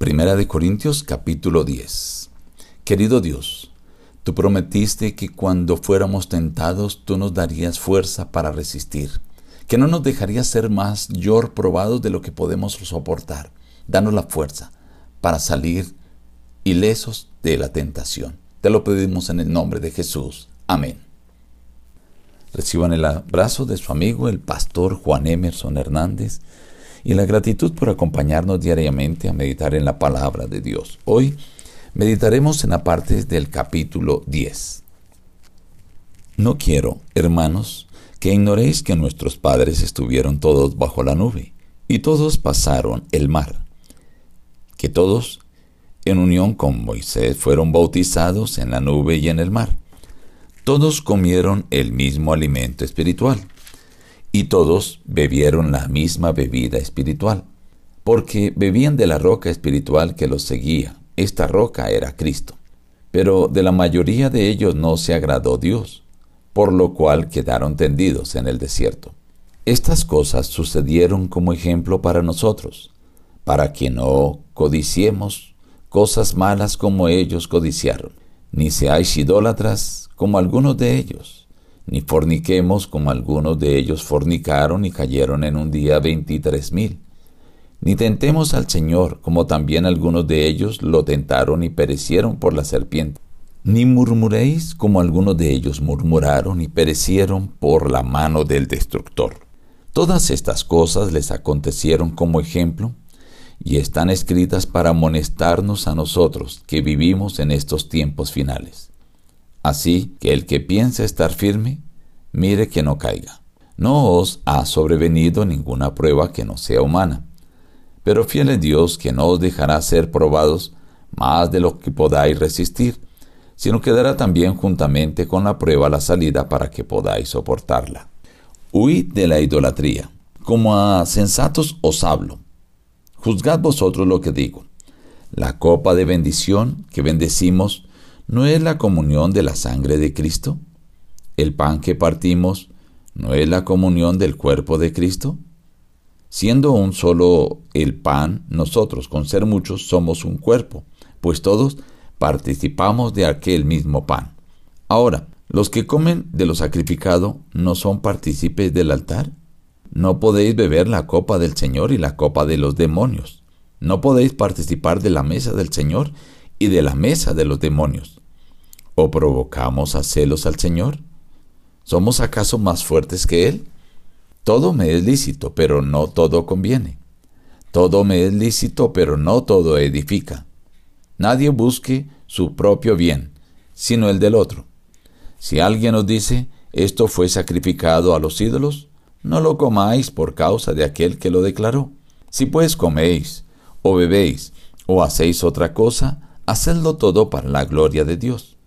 Primera de Corintios capítulo 10. Querido Dios, tú prometiste que cuando fuéramos tentados tú nos darías fuerza para resistir, que no nos dejarías ser más yor probados de lo que podemos soportar. Danos la fuerza para salir ilesos de la tentación. Te lo pedimos en el nombre de Jesús. Amén. Reciban el abrazo de su amigo el pastor Juan Emerson Hernández y la gratitud por acompañarnos diariamente a meditar en la palabra de Dios. Hoy meditaremos en la parte del capítulo 10. No quiero, hermanos, que ignoréis que nuestros padres estuvieron todos bajo la nube, y todos pasaron el mar, que todos en unión con Moisés fueron bautizados en la nube y en el mar. Todos comieron el mismo alimento espiritual y todos bebieron la misma bebida espiritual, porque bebían de la roca espiritual que los seguía. Esta roca era Cristo. Pero de la mayoría de ellos no se agradó Dios, por lo cual quedaron tendidos en el desierto. Estas cosas sucedieron como ejemplo para nosotros, para que no codiciemos cosas malas como ellos codiciaron, ni seáis idólatras como algunos de ellos ni forniquemos como algunos de ellos fornicaron y cayeron en un día veintitrés mil. Ni tentemos al Señor como también algunos de ellos lo tentaron y perecieron por la serpiente. Ni murmuréis como algunos de ellos murmuraron y perecieron por la mano del destructor. Todas estas cosas les acontecieron como ejemplo y están escritas para amonestarnos a nosotros que vivimos en estos tiempos finales. Así que el que piensa estar firme, mire que no caiga. No os ha sobrevenido ninguna prueba que no sea humana, pero fiel es Dios que no os dejará ser probados más de lo que podáis resistir, sino que dará también juntamente con la prueba la salida para que podáis soportarla. Huid de la idolatría. Como a sensatos os hablo. Juzgad vosotros lo que digo. La copa de bendición que bendecimos ¿no es la comunión de la sangre de Cristo? ¿El pan que partimos no es la comunión del cuerpo de Cristo? Siendo un solo el pan, nosotros con ser muchos somos un cuerpo, pues todos participamos de aquel mismo pan. Ahora, los que comen de lo sacrificado no son partícipes del altar. No podéis beber la copa del Señor y la copa de los demonios. No podéis participar de la mesa del Señor y de la mesa de los demonios. ¿O provocamos a celos al Señor? ¿Somos acaso más fuertes que Él? Todo me es lícito, pero no todo conviene. Todo me es lícito, pero no todo edifica. Nadie busque su propio bien, sino el del otro. Si alguien os dice, esto fue sacrificado a los ídolos, no lo comáis por causa de aquel que lo declaró. Si pues coméis, o bebéis, o hacéis otra cosa, hacedlo todo para la gloria de Dios.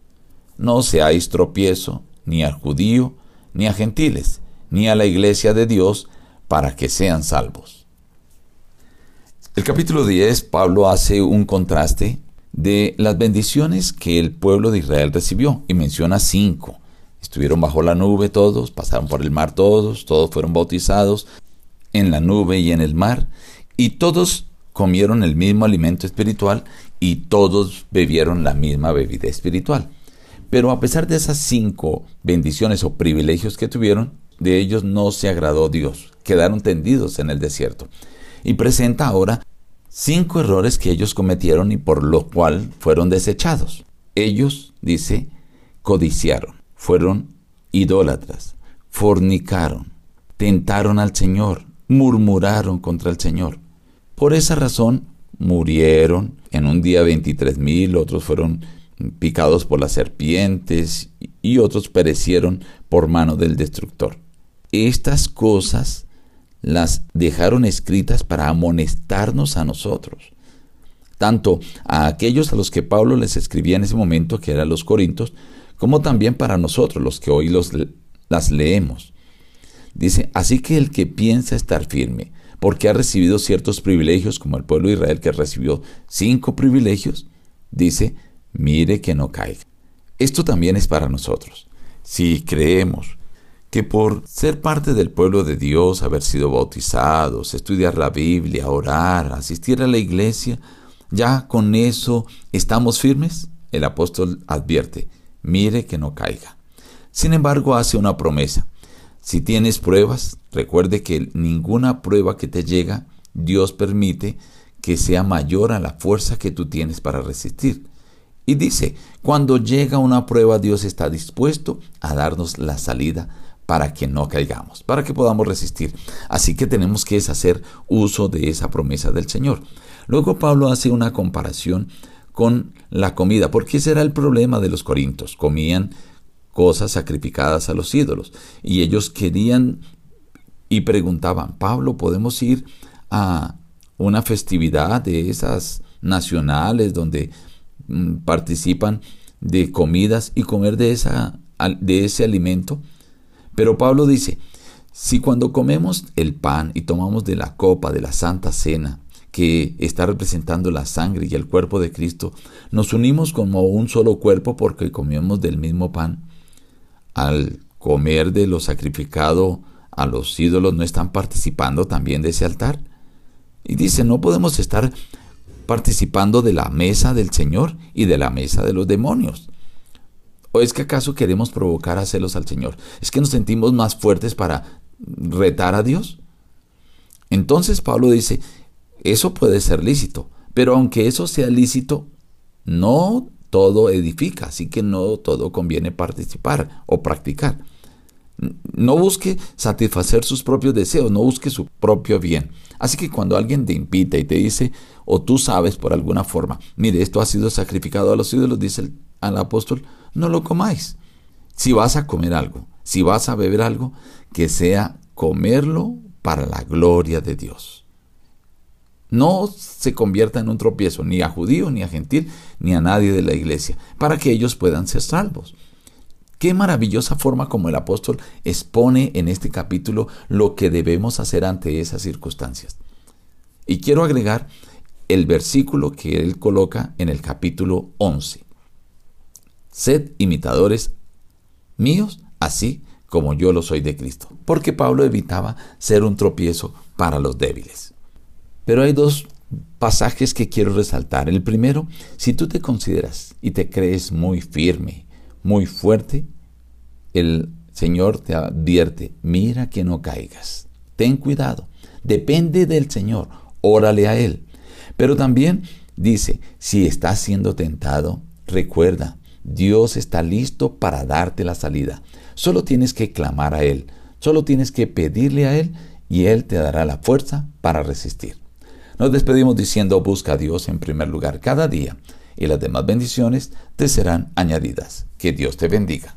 No seáis tropiezo ni al judío, ni a gentiles, ni a la iglesia de Dios, para que sean salvos. El capítulo 10, Pablo hace un contraste de las bendiciones que el pueblo de Israel recibió y menciona cinco. Estuvieron bajo la nube todos, pasaron por el mar todos, todos fueron bautizados en la nube y en el mar, y todos comieron el mismo alimento espiritual y todos bebieron la misma bebida espiritual. Pero a pesar de esas cinco bendiciones o privilegios que tuvieron, de ellos no se agradó Dios. Quedaron tendidos en el desierto. Y presenta ahora cinco errores que ellos cometieron y por lo cual fueron desechados. Ellos, dice, codiciaron, fueron idólatras, fornicaron, tentaron al Señor, murmuraron contra el Señor. Por esa razón murieron. En un día 23 mil, otros fueron picados por las serpientes y otros perecieron por mano del destructor. Estas cosas las dejaron escritas para amonestarnos a nosotros, tanto a aquellos a los que Pablo les escribía en ese momento, que eran los Corintios, como también para nosotros, los que hoy los, las leemos. Dice, así que el que piensa estar firme, porque ha recibido ciertos privilegios, como el pueblo de Israel que recibió cinco privilegios, dice, mire que no caiga. Esto también es para nosotros. Si creemos que por ser parte del pueblo de Dios, haber sido bautizados, estudiar la Biblia, orar, asistir a la iglesia, ¿Ya con eso estamos firmes? El apóstol advierte, mire que no caiga. Sin embargo, hace una promesa. Si tienes pruebas, recuerde que ninguna prueba que te llega, Dios permite que sea mayor a la fuerza que tú tienes para resistir. Y dice, cuando llega una prueba, Dios está dispuesto a darnos la salida para que no caigamos, para que podamos resistir. Así que tenemos que hacer uso de esa promesa del Señor. Luego Pablo hace una comparación con la comida, porque ese era el problema de los corintios. Comían cosas sacrificadas a los ídolos y ellos querían y preguntaban, Pablo, ¿podemos ir a una festividad de esas nacionales donde participan de comidas y comer de, esa, de ese alimento? Pero Pablo dice, si cuando comemos el pan y tomamos de la copa de la Santa Cena, que está representando la sangre y el cuerpo de Cristo, nos unimos como un solo cuerpo porque comemos del mismo pan. Al comer de lo sacrificado a los ídolos, ¿no están participando también de ese altar? Y dice, no podemos estar participando de la mesa del Señor y de la mesa de los demonios. ¿O es que acaso queremos provocar a celos al Señor? ¿Es que nos sentimos más fuertes para retar a Dios? Entonces Pablo dice, eso puede ser lícito, pero aunque eso sea lícito, no todo edifica, así que no todo conviene participar o practicar. No busque satisfacer sus propios deseos, no busque su propio bien. Así que cuando alguien te invita y te dice, o tú sabes por alguna forma, mire, esto ha sido sacrificado a los ídolos, dice el, al apóstol, no lo comáis. Si vas a comer algo, si vas a beber algo, que sea comerlo para la gloria de Dios. No se convierta en un tropiezo ni a judío, ni a gentil, ni a nadie de la iglesia, para que ellos puedan ser salvos. Qué maravillosa forma como el apóstol expone en este capítulo lo que debemos hacer ante esas circunstancias. Y quiero agregar el versículo que él coloca en el capítulo 11. Sed imitadores míos, así como yo lo soy de Cristo. Porque Pablo evitaba ser un tropiezo para los débiles. Pero hay dos pasajes que quiero resaltar. El primero, si tú te consideras y te crees muy firme, muy fuerte, el Señor te advierte, mira que no caigas. Ten cuidado. Depende del Señor. Órale a Él. Pero también dice, si estás siendo tentado, recuerda, Dios está listo para darte la salida. Solo tienes que clamar a Él, solo tienes que pedirle a Él y Él te dará la fuerza para resistir. Nos despedimos diciendo busca a Dios en primer lugar cada día y las demás bendiciones te serán añadidas. Que Dios te bendiga.